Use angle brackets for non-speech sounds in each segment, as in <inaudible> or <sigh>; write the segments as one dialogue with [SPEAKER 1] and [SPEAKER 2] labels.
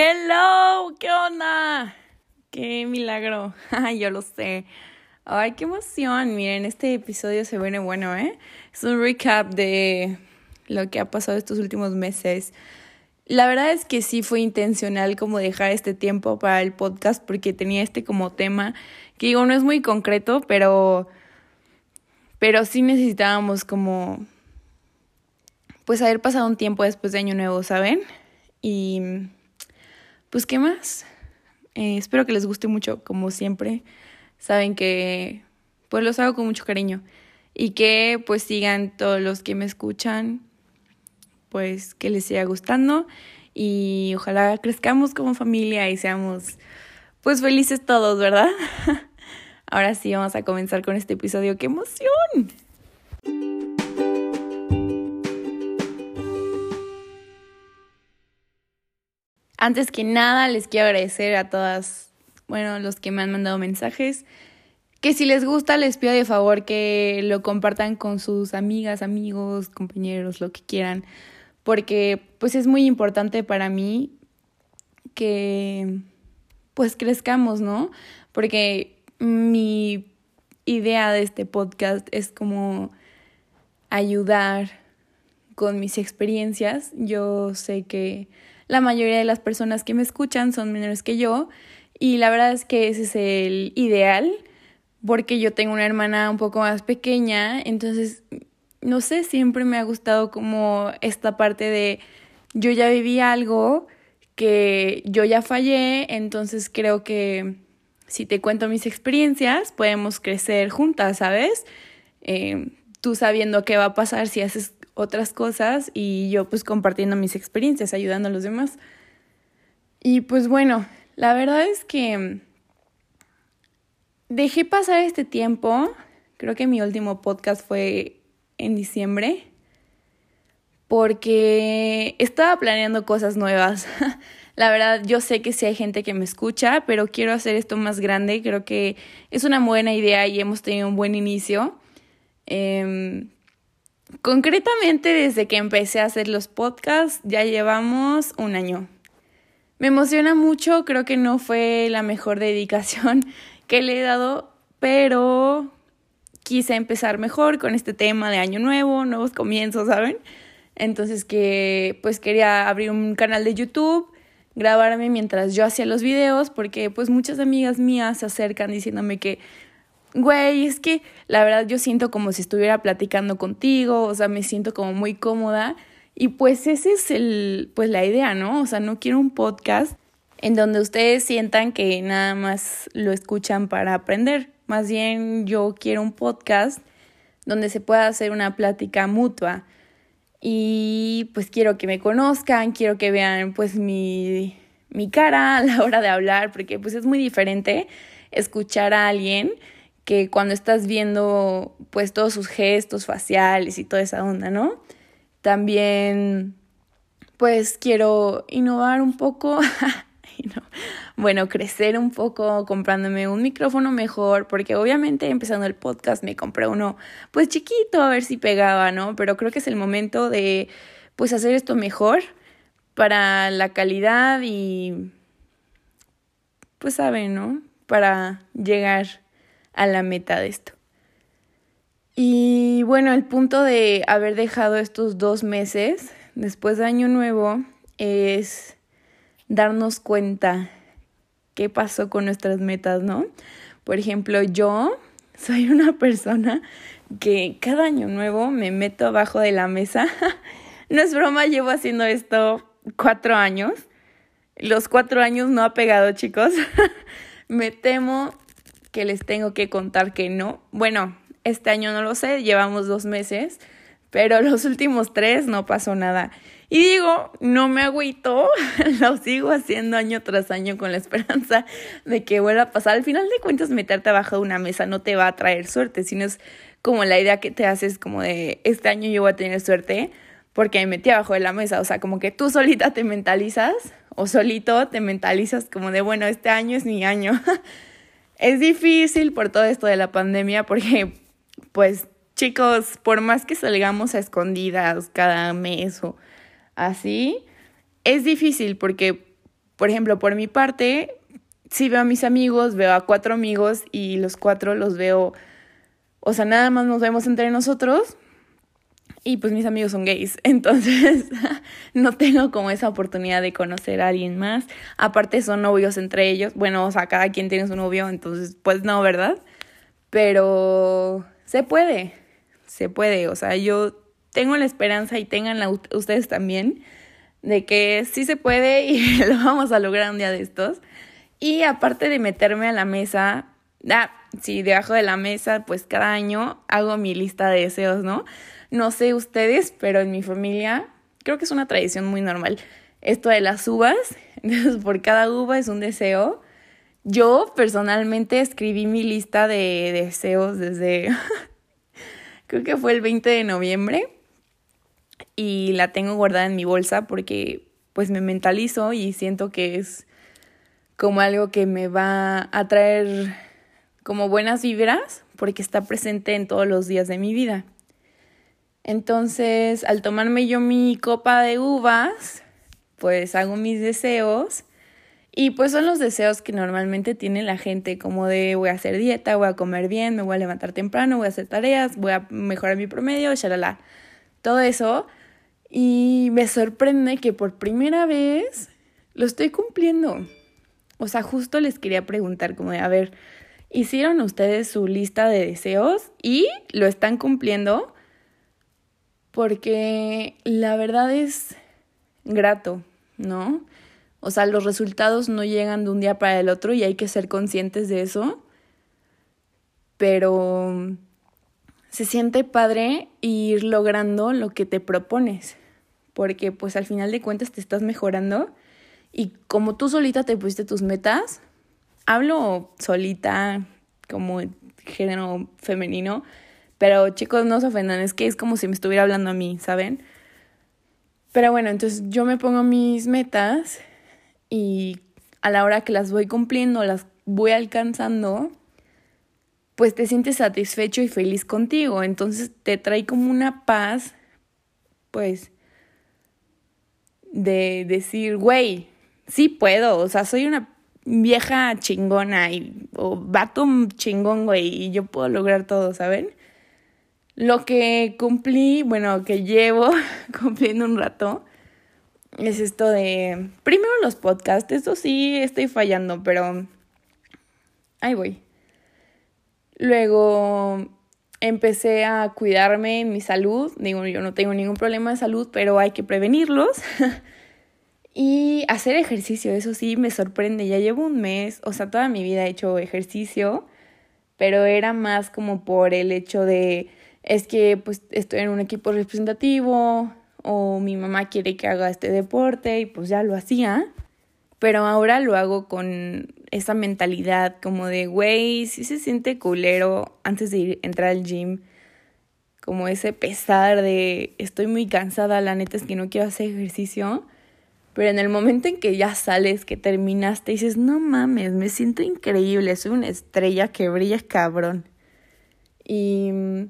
[SPEAKER 1] Hello, ¿qué onda? Qué milagro. <laughs> Yo lo sé. Ay, qué emoción. Miren, este episodio se viene bueno, ¿eh? Es un recap de lo que ha pasado estos últimos meses. La verdad es que sí fue intencional como dejar este tiempo para el podcast porque tenía este como tema que digo, no es muy concreto, pero pero sí necesitábamos como pues haber pasado un tiempo después de Año Nuevo, ¿saben? Y pues, ¿qué más? Eh, espero que les guste mucho, como siempre. Saben que pues los hago con mucho cariño. Y que pues sigan todos los que me escuchan, pues que les siga gustando. Y ojalá crezcamos como familia y seamos pues felices todos, ¿verdad? <laughs> Ahora sí, vamos a comenzar con este episodio. ¡Qué emoción! Antes que nada, les quiero agradecer a todas, bueno, los que me han mandado mensajes. Que si les gusta, les pido de favor que lo compartan con sus amigas, amigos, compañeros, lo que quieran. Porque pues es muy importante para mí que pues crezcamos, ¿no? Porque mi idea de este podcast es como ayudar con mis experiencias. Yo sé que la mayoría de las personas que me escuchan son menores que yo y la verdad es que ese es el ideal porque yo tengo una hermana un poco más pequeña, entonces no sé, siempre me ha gustado como esta parte de yo ya viví algo que yo ya fallé, entonces creo que si te cuento mis experiencias podemos crecer juntas, ¿sabes? Eh, tú sabiendo qué va a pasar si haces otras cosas y yo pues compartiendo mis experiencias, ayudando a los demás. Y pues bueno, la verdad es que dejé pasar este tiempo, creo que mi último podcast fue en diciembre, porque estaba planeando cosas nuevas. <laughs> La verdad, yo sé que sí hay gente que me escucha, pero quiero hacer esto más grande. Creo que es una buena idea y hemos tenido un buen inicio. Eh, Concretamente, desde que empecé a hacer los podcasts, ya llevamos un año. Me emociona mucho, creo que no fue la mejor <laughs> dedicación que le he dado, pero quise empezar mejor con este tema de año nuevo, nuevos comienzos, ¿saben? Entonces que pues quería abrir un canal de YouTube, grabarme mientras yo hacía los videos, porque pues muchas amigas mías se acercan diciéndome que güey, es que la verdad yo siento como si estuviera platicando contigo, o sea, me siento como muy cómoda. Y pues ese es el, pues la idea, ¿no? O sea, no quiero un podcast en donde ustedes sientan que nada más lo escuchan para aprender. Más bien yo quiero un podcast donde se pueda hacer una plática mutua. Y pues quiero que me conozcan, quiero que vean pues mi, mi cara a la hora de hablar, porque pues es muy diferente escuchar a alguien que cuando estás viendo pues todos sus gestos faciales y toda esa onda, ¿no? También pues quiero innovar un poco, <laughs> bueno, crecer un poco comprándome un micrófono mejor, porque obviamente empezando el podcast me compré uno pues chiquito a ver si pegaba, ¿no? Pero creo que es el momento de pues hacer esto mejor para la calidad y pues saben, ¿no? Para llegar a la meta de esto. Y bueno, el punto de haber dejado estos dos meses después de Año Nuevo es darnos cuenta qué pasó con nuestras metas, ¿no? Por ejemplo, yo soy una persona que cada año nuevo me meto abajo de la mesa. <laughs> no es broma, llevo haciendo esto cuatro años. Los cuatro años no ha pegado, chicos. <laughs> me temo que les tengo que contar que no. Bueno, este año no lo sé, llevamos dos meses, pero <laughs> los últimos tres no pasó nada. Y digo, no me agüito, <laughs> lo sigo haciendo año tras año con la esperanza de que vuelva a pasar. Al final de cuentas, meterte abajo de una mesa no te va a traer suerte, sino es como la idea que te haces como de este año yo voy a tener suerte porque me metí abajo de la mesa. O sea, como que tú solita te mentalizas o solito te mentalizas como de, bueno, este año es mi año. <laughs> Es difícil por todo esto de la pandemia porque, pues, chicos, por más que salgamos a escondidas cada mes o así, es difícil porque, Por ejemplo, por mi parte, si veo a mis amigos, veo a cuatro amigos y los cuatro los veo, o sea, nada más nos vemos entre nosotros y pues mis amigos son gays, <laughs> entonces no tengo como esa oportunidad de conocer a alguien más. Aparte son novios entre ellos, bueno, o sea, cada quien tiene su novio, entonces pues no, ¿verdad? Pero se puede, se puede, o sea, yo tengo la esperanza y tenganla ustedes también de que sí se puede y <laughs> lo vamos a lograr un día de estos. Y aparte de meterme a la mesa, ah, sí, debajo de la mesa, pues cada año hago mi lista de deseos, ¿no? No sé ustedes, pero en mi familia creo que es una tradición muy normal. Esto de las uvas, <laughs> entonces por cada uva es un deseo. Yo personalmente escribí mi lista de deseos desde, <laughs> creo que fue el 20 de noviembre y la tengo guardada en mi bolsa porque pues me mentalizo y siento que es como algo que me va a traer como buenas vibras porque está presente en todos los días de mi vida. Entonces, al tomarme yo mi copa de uvas, pues hago mis deseos y pues son los deseos que normalmente tiene la gente, como de voy a hacer dieta, voy a comer bien, me voy a levantar temprano, voy a hacer tareas, voy a mejorar mi promedio, shalala. Todo eso. Y me sorprende que por primera vez lo estoy cumpliendo. O sea, justo les quería preguntar como de, a ver, ¿hicieron ustedes su lista de deseos y lo están cumpliendo? Porque la verdad es grato, ¿no? O sea, los resultados no llegan de un día para el otro y hay que ser conscientes de eso. Pero se siente padre ir logrando lo que te propones. Porque pues al final de cuentas te estás mejorando y como tú solita te pusiste tus metas, hablo solita como género femenino, pero chicos no se ofendan, es que es como si me estuviera hablando a mí, ¿saben? Pero bueno, entonces yo me pongo mis metas y a la hora que las voy cumpliendo, las voy alcanzando, pues te sientes satisfecho y feliz contigo. Entonces te trae como una paz, pues, de decir, güey, sí puedo, o sea, soy una vieja chingona y, o vato chingón, güey, y yo puedo lograr todo, ¿saben? Lo que cumplí, bueno, que llevo <laughs> cumpliendo un rato, es esto de, primero los podcasts, eso sí estoy fallando, pero ahí voy. Luego empecé a cuidarme mi salud, digo, yo no tengo ningún problema de salud, pero hay que prevenirlos. <laughs> Y hacer ejercicio, eso sí me sorprende. Ya llevo un mes, o sea, toda mi vida he hecho ejercicio, pero era más como por el hecho de, es que pues estoy en un equipo representativo o mi mamá quiere que haga este deporte y pues ya lo hacía. Pero ahora lo hago con esa mentalidad como de, güey, si se siente culero antes de ir, entrar al gym. Como ese pesar de, estoy muy cansada, la neta es que no quiero hacer ejercicio pero en el momento en que ya sales, que terminaste, dices, no mames, me siento increíble, soy una estrella que brilla cabrón. Y mm,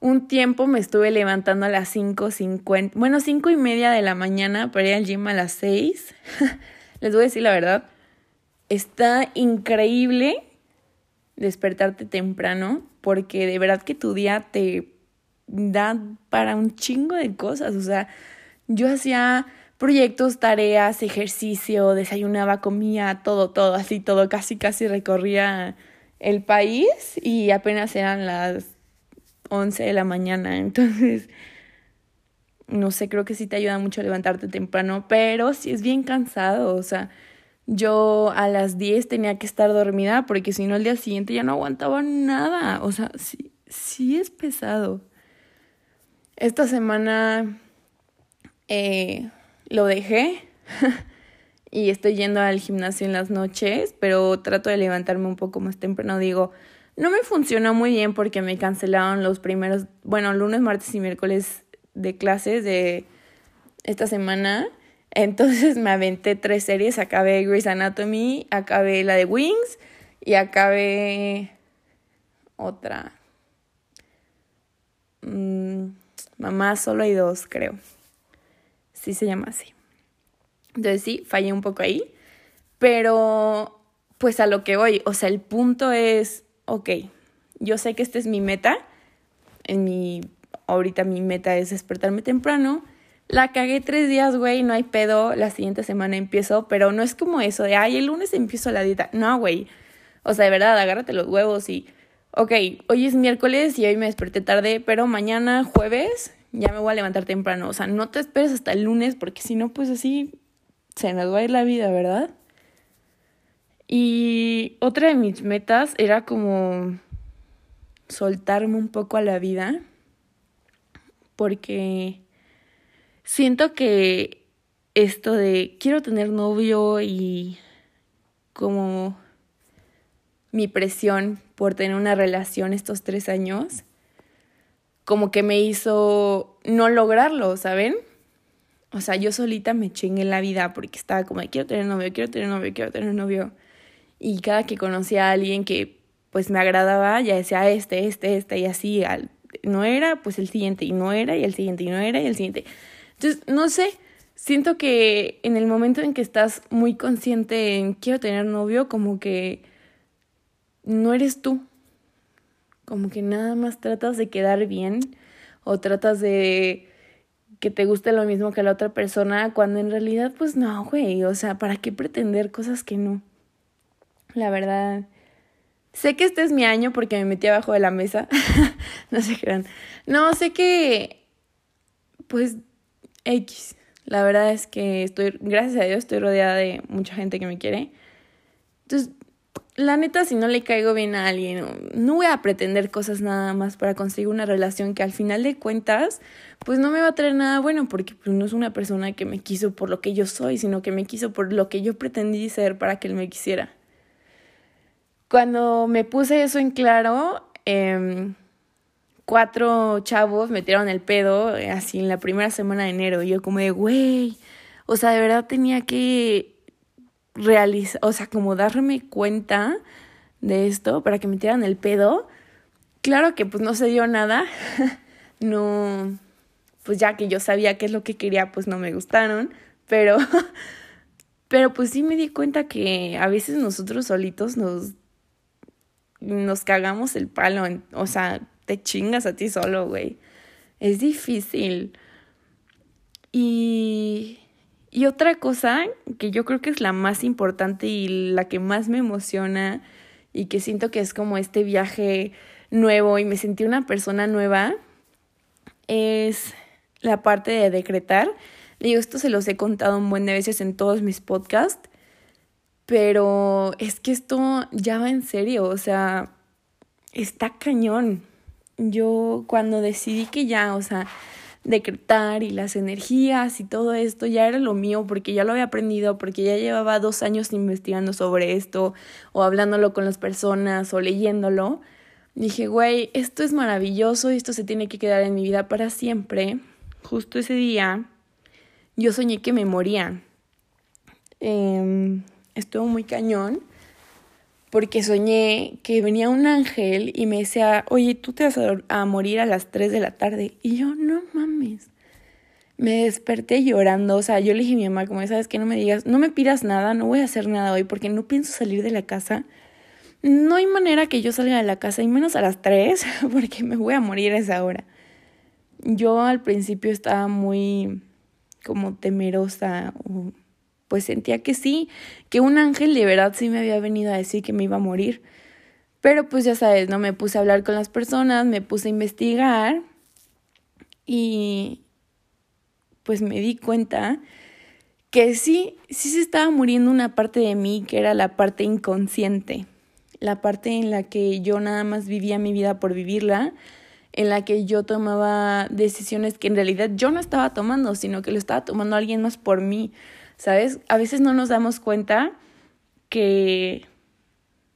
[SPEAKER 1] un tiempo me estuve levantando a las 5.50, bueno, cinco y media de la mañana para ir al gym a las 6. <laughs> Les voy a decir la verdad, está increíble despertarte temprano porque de verdad que tu día te da para un chingo de cosas. O sea, yo hacía proyectos, tareas, ejercicio, desayunaba, comía, todo, todo, así, todo, casi, casi recorría el país y apenas eran las 11 de la mañana, <laughs> entonces, no sé, creo que sí te ayuda mucho levantarte temprano, pero sí es bien cansado, o sea, yo a las 10 tenía que estar dormida porque si no el día siguiente ya no aguantaba nada, o sea, sí, sí es pesado. Esta semana eh, lo dejé <laughs> y estoy yendo al gimnasio en las noches, pero trato de levantarme un poco más temprano. Digo, no me funcionó muy bien porque me cancelaron los primeros, bueno, lunes, martes y miércoles de clases de esta semana. Entonces me aventé tres series, acabé Grey's Anatomy, acabé la de Wings y acabé otra. Mm, mamá, solo hay dos, creo. Sí se llama así. Entonces sí, fallé un poco ahí. Pero, pues a lo que voy, o sea, el punto es, ok, yo sé que esta es mi meta, en mi, ahorita mi meta es despertarme temprano, la cagué tres días, güey, no hay pedo, la siguiente semana empiezo, pero no es como eso de, ay, el lunes empiezo la dieta, no, güey, o sea, de verdad, agárrate los huevos y, ok, hoy es miércoles y hoy me desperté tarde, pero mañana jueves ya me voy a levantar temprano, o sea, no te esperes hasta el lunes porque si no, pues así se nos va a ir la vida, ¿verdad? Y otra de mis metas era como soltarme un poco a la vida porque siento que esto de quiero tener novio y como mi presión por tener una relación estos tres años, como que me hizo no lograrlo, ¿saben? O sea, yo solita me chingué la vida porque estaba como quiero tener novio, quiero tener novio, quiero tener novio. Y cada que conocía a alguien que pues me agradaba, ya decía este, este, este y así, al, no era, pues el siguiente, y no era, y el siguiente, y no era, y el siguiente. Entonces, no sé, siento que en el momento en que estás muy consciente en quiero tener novio, como que no eres tú. Como que nada más tratas de quedar bien o tratas de que te guste lo mismo que la otra persona, cuando en realidad, pues no, güey, o sea, ¿para qué pretender cosas que no? La verdad, sé que este es mi año porque me metí abajo de la mesa, <laughs> no sé qué No, sé que, pues, X. La verdad es que estoy, gracias a Dios, estoy rodeada de mucha gente que me quiere. Entonces, la neta, si no le caigo bien a alguien, no voy a pretender cosas nada más para conseguir una relación que al final de cuentas, pues no me va a traer nada bueno, porque pues, no es una persona que me quiso por lo que yo soy, sino que me quiso por lo que yo pretendí ser para que él me quisiera. Cuando me puse eso en claro, eh, cuatro chavos metieron el pedo eh, así en la primera semana de enero. Y yo como de, güey, o sea, de verdad tenía que realizar, o sea, como darme cuenta de esto para que metieran el pedo. Claro que pues no se dio nada. <laughs> no, pues ya que yo sabía qué es lo que quería, pues no me gustaron. Pero, <laughs> pero pues sí me di cuenta que a veces nosotros solitos nos, nos cagamos el palo. O sea, te chingas a ti solo, güey. Es difícil. Y, y otra cosa que yo creo que es la más importante y la que más me emociona y que siento que es como este viaje nuevo y me sentí una persona nueva es la parte de decretar. Digo, esto se los he contado un buen de veces en todos mis podcasts, pero es que esto ya va en serio, o sea, está cañón yo cuando decidí que ya, o sea, decretar y las energías y todo esto ya era lo mío porque ya lo había aprendido, porque ya llevaba dos años investigando sobre esto o hablándolo con las personas o leyéndolo. Dije, güey, esto es maravilloso y esto se tiene que quedar en mi vida para siempre. Justo ese día yo soñé que me moría. Eh, estuvo muy cañón porque soñé que venía un ángel y me decía, oye, tú te vas a, morir a las 3 de la tarde. Y yo, no mames. Me desperté llorando, o sea, yo le dije a mi mamá, como sabes que no me digas, no me pidas nada, no voy a hacer nada hoy porque no pienso salir de la casa. No hay manera que yo salga de la casa, y menos a las 3, <laughs> porque me voy a morir a esa hora. Yo al principio estaba muy como temerosa pues sentía que sí, que un ángel de verdad sí me había venido a decir que me iba a morir. Pero pues ya sabes, no me puse a hablar con las personas, me puse a investigar y pues me di cuenta que sí, sí se estaba muriendo una parte de mí que era la parte inconsciente, la parte en la que yo nada más vivía mi vida por vivirla, en la que yo tomaba decisiones que en realidad yo no estaba tomando, sino que lo estaba tomando alguien más por mí. ¿Sabes? A veces no nos damos cuenta que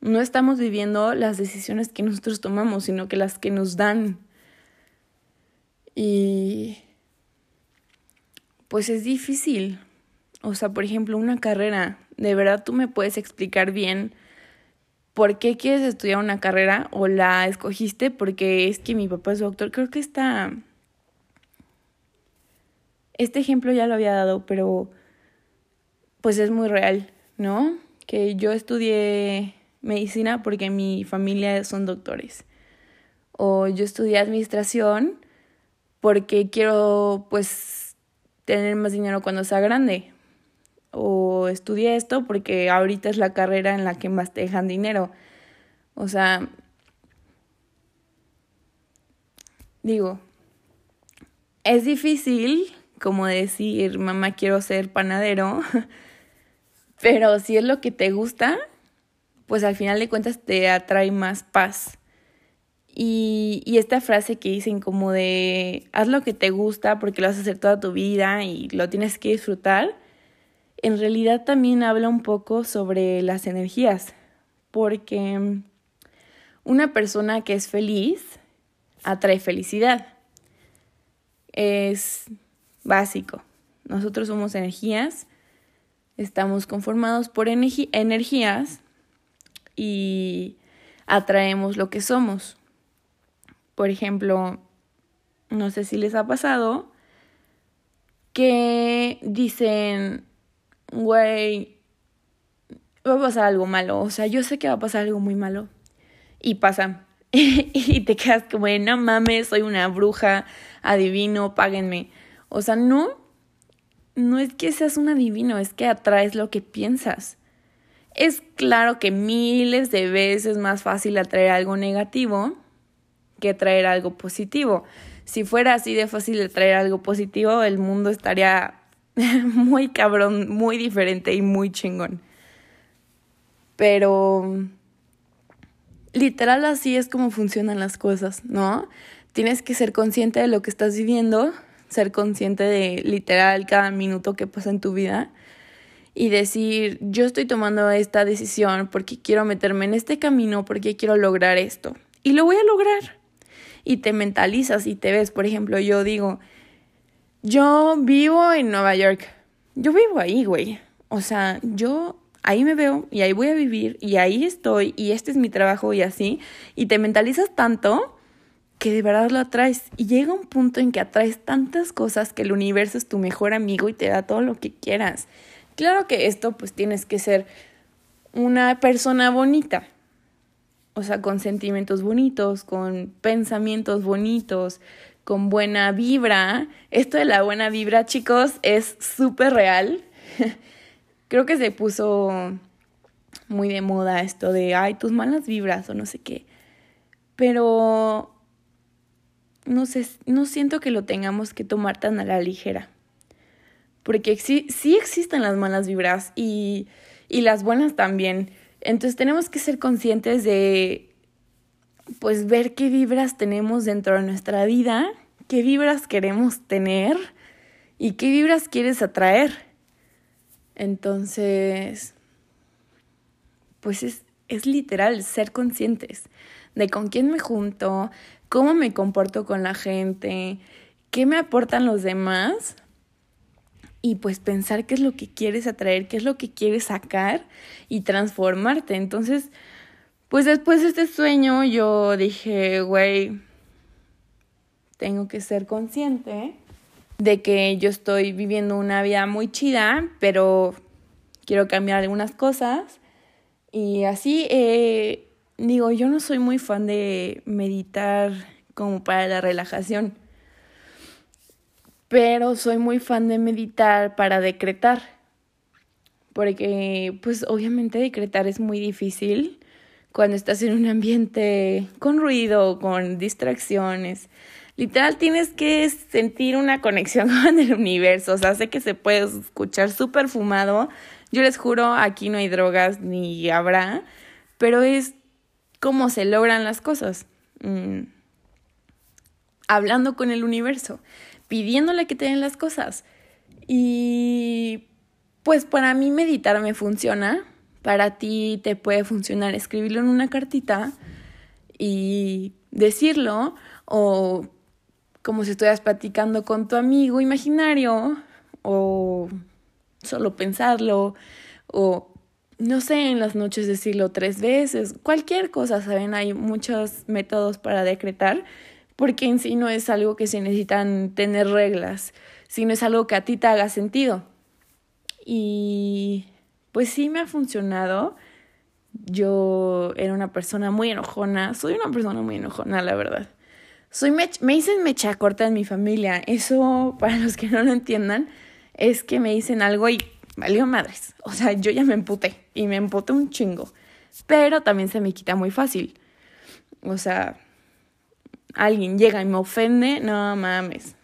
[SPEAKER 1] no estamos viviendo las decisiones que nosotros tomamos, sino que las que nos dan. Y pues es difícil. O sea, por ejemplo, una carrera, de verdad tú me puedes explicar bien por qué quieres estudiar una carrera o la escogiste porque es que mi papá es doctor. Creo que esta... Este ejemplo ya lo había dado, pero pues es muy real, ¿no? que yo estudié medicina porque mi familia son doctores. O yo estudié administración porque quiero pues tener más dinero cuando sea grande. O estudié esto porque ahorita es la carrera en la que más te dejan dinero. O sea, digo, es difícil como decir, mamá, quiero ser panadero, <laughs> pero si es lo que te gusta, pues al final de cuentas te atrae más paz. Y, y, esta frase que dicen como de, haz lo que te gusta porque lo vas a hacer toda tu vida y lo tienes que disfrutar, en realidad también habla un poco sobre las energías, porque una persona que es feliz atrae felicidad. Es básico. Nosotros somos energías, estamos conformados por energías y atraemos lo que somos. Por ejemplo, no sé si les ha pasado que dicen, güey, va a pasar algo malo. O sea, yo sé que va a pasar algo muy malo. Y pasa. <laughs> y te quedas como, no mames, soy una bruja, adivino, páguenme. O sea, no, no es que seas un adivino, es que atraes lo que piensas. Es claro que miles de veces más fácil atraer algo negativo que atraer algo positivo. Si fuera así de fácil atraer algo positivo, el mundo estaría <laughs> muy cabrón, muy diferente y muy chingón. Pero literal así es como funcionan las cosas, ¿no? Tienes que ser consciente de lo que estás viviendo, ser consciente de literal cada minuto que pasa en tu vida y decir, yo estoy tomando esta decisión porque quiero meterme en este camino, porque quiero lograr esto. Y lo voy a lograr. Y te mentalizas y te ves, por ejemplo, yo digo, yo vivo en Nueva York. Yo vivo ahí, güey. O sea, yo ahí me veo y ahí voy a vivir y ahí estoy y este es mi trabajo y así. Y te mentalizas tanto que de verdad lo atraes. Y llega un punto en que atraes tantas cosas que el universo es tu mejor amigo y te da todo lo que quieras. Claro que esto pues tienes que ser una persona bonita. O sea, con sentimientos bonitos, con pensamientos bonitos, con buena vibra. Esto de la buena vibra, chicos, es súper real. <laughs> Creo que se puso muy de moda esto de, ay, tus malas vibras o no sé qué. Pero no sé, no siento que lo tengamos que tomar tan a la ligera. Porque sí, sí existen las malas vibras y, y las buenas también. Entonces tenemos que ser conscientes de, pues, ver qué vibras tenemos dentro de nuestra vida, qué vibras queremos tener y qué vibras quieres atraer. Entonces, pues es, es literal ser conscientes de con quién me junto, cómo me comporto con la gente, qué me aportan los demás y pues pensar qué es lo que quieres atraer, qué es lo que quieres sacar y transformarte. Entonces, pues después de este sueño yo dije, güey, tengo que ser consciente de que yo estoy viviendo una vida muy chida, pero quiero cambiar algunas cosas. Y así, digo, yo no soy muy fan de meditar como para la relajación, pero soy muy fan de meditar para decretar, porque pues obviamente decretar es muy difícil cuando estás en un ambiente con ruido, con distracciones. Literal tienes que sentir una conexión <laughs> con el universo. O sea, sé que se puede escuchar súper fumado. Yo les juro, aquí no hay drogas ni habrá, pero es como se logran las cosas. Mm. Hablando con el universo, pidiéndole que te den las cosas. Y pues para mí meditar me funciona. Para ti te puede funcionar escribirlo en una cartita y decirlo o como si estuvieras platicando con tu amigo imaginario o solo pensarlo o no sé, en las noches decirlo tres veces, cualquier cosa, ¿saben? Hay muchos métodos para decretar porque en sí no es algo que se necesitan tener reglas, sino es algo que a ti te haga sentido. Y pues sí me ha funcionado. Yo era una persona muy enojona, soy una persona muy enojona, la verdad. Soy me dicen mecha corta en mi familia. Eso, para los que no lo entiendan, es que me dicen algo y valió madres. <laughs> O sea, yo ya me emputé y me emputé un chingo. Pero también se me quita muy fácil. O sea, alguien llega y me ofende, no mames.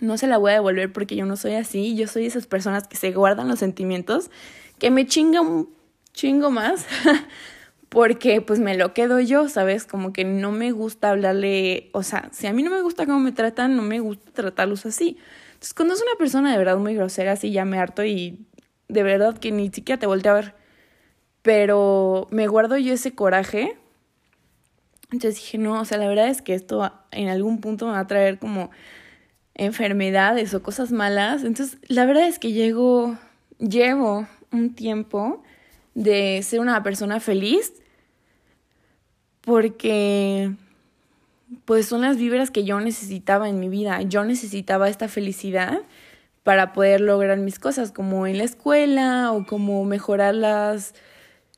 [SPEAKER 1] No se la voy a devolver porque yo no soy así. Yo soy esas personas que se guardan los sentimientos, que me chinga un chingo más. <laughs> porque pues me lo quedo yo, ¿sabes? Como que no me gusta hablarle, o sea, si a mí no me gusta cómo me tratan, no me gusta tratarlos así. Entonces, cuando es una persona de verdad muy grosera, así ya me harto y de verdad que ni siquiera te volteo a ver. Pero me guardo yo ese coraje. Entonces dije, no, o sea, la verdad es que esto en algún punto me va a traer como enfermedades o cosas malas. Entonces, la verdad es que llego, llevo un tiempo de ser una persona feliz porque pues son las vibras que yo necesitaba en mi vida. Yo necesitaba esta felicidad para poder lograr mis cosas, como en la escuela o como mejorar las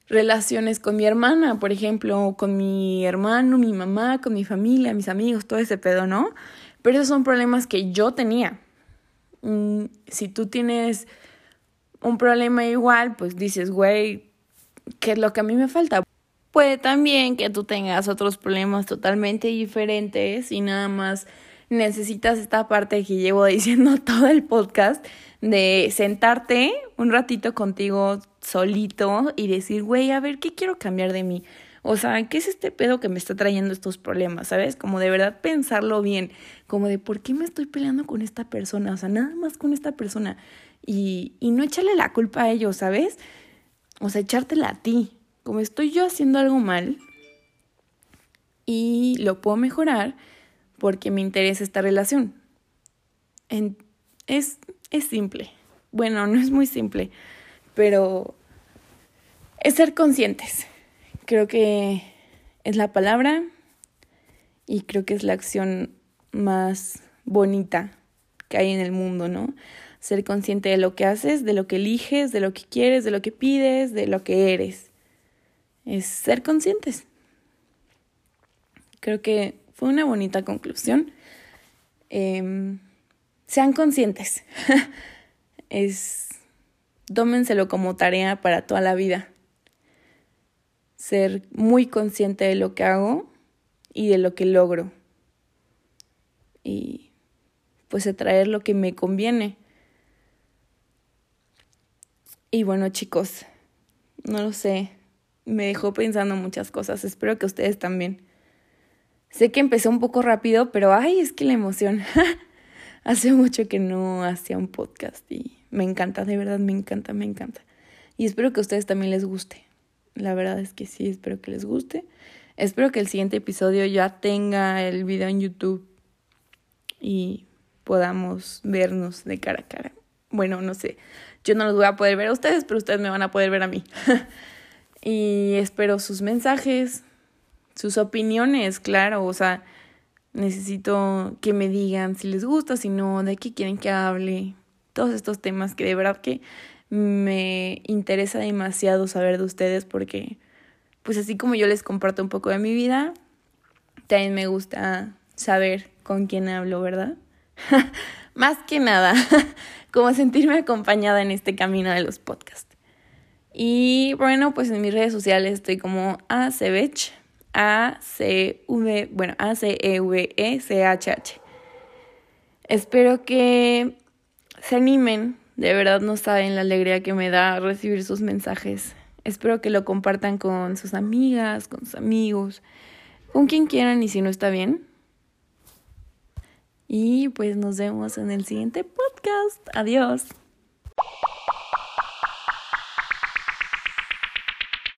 [SPEAKER 1] relaciones con mi hermana, por ejemplo, con mi hermano, mi mamá, con mi familia, mis amigos, todo ese pedo, ¿no? Pero esos son problemas que yo tenía. Mm, si tú tienes un problema igual, pues dices, güey, ¿qué es lo que a mí me falta? Puede también que tú tengas otros problemas totalmente diferentes y nada más necesitas esta parte que llevo <laughs> diciendo todo el podcast de sentarte un ratito contigo solito y decir, güey, a ver, ¿qué quiero cambiar de mí? O sea, ¿qué es este pedo que me está trayendo estos problemas? ¿Sabes? Como de verdad pensarlo bien, como de por qué me estoy peleando con esta persona, o sea, nada más con esta persona y, y no echarle la culpa a ellos, ¿sabes? O sea, echártela a ti, como estoy yo haciendo algo mal y lo puedo mejorar porque me interesa esta relación. es, es simple. Bueno, <laughs> no es muy simple, pero es ser conscientes. Creo que es la palabra y creo que es la acción más bonita que hay en el mundo, ¿no? Ser consciente de lo que haces, de lo que eliges, de lo que quieres, de lo que pides, de lo que eres es ser conscientes. Creo que fue una bonita conclusión. Em, sean conscientes. <laughs> es, tómenselo como tarea para toda la vida. Ser muy consciente de lo que hago y de lo que logro. Y pues atraer lo que me conviene. Y bueno chicos, no lo sé, me dejó pensando muchas cosas. Espero que ustedes también. Sé que empezó un poco rápido, pero ay, es que la emoción. <laughs> Hace mucho que no hacía un podcast y me encanta, de verdad me encanta, me encanta. Y espero que a ustedes también les guste. La verdad es que sí, espero que les guste. Espero que el siguiente episodio ya tenga el video en YouTube y podamos vernos de cara a cara. Bueno, no sé, yo no los voy a poder ver a ustedes, pero ustedes me van a poder ver a mí. <laughs> Y espero sus mensajes, sus opiniones, claro, o sea, necesito que me digan si les gusta, si no, de qué quieren que hable, todos estos temas que de verdad que me interesa demasiado saber de ustedes porque pues así como yo les comparto un poco de mi vida, también me gusta saber con quién hablo, ¿verdad? <laughs> Más que nada, <laughs> como sentirme acompañada en este camino de los podcasts. Y bueno, pues en mis redes sociales estoy como acvech, A C V, bueno, A C E V E C H H. Espero que se animen, de verdad no saben la alegría que me da recibir sus mensajes. Espero que lo compartan con sus amigas, con sus amigos, con quien quieran y si no está bien. Y pues nos vemos en el siguiente podcast. Adiós.